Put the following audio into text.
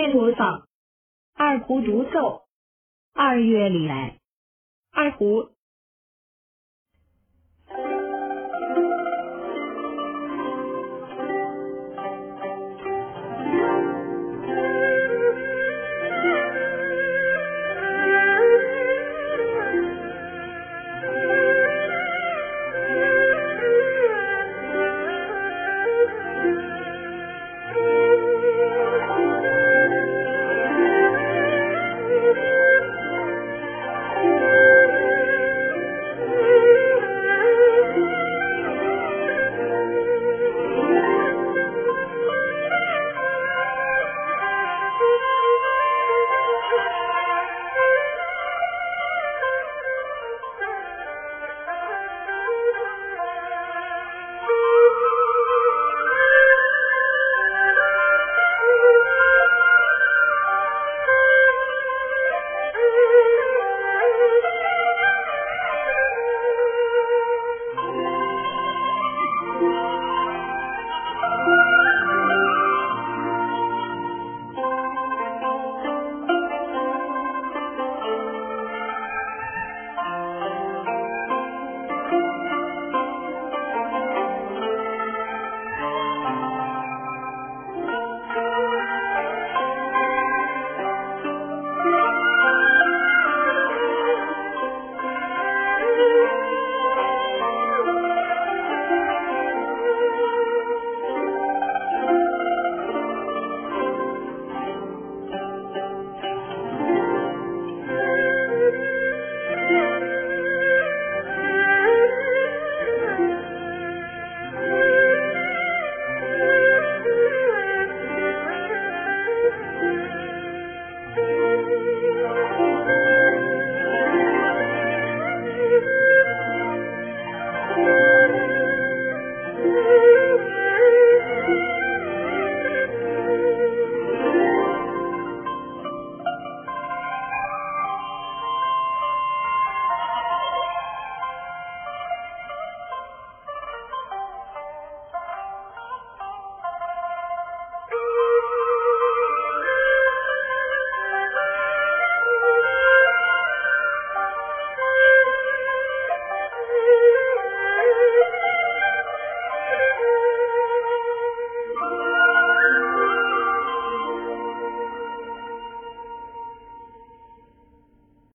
弥陀佛，二胡独奏。二月里来，二胡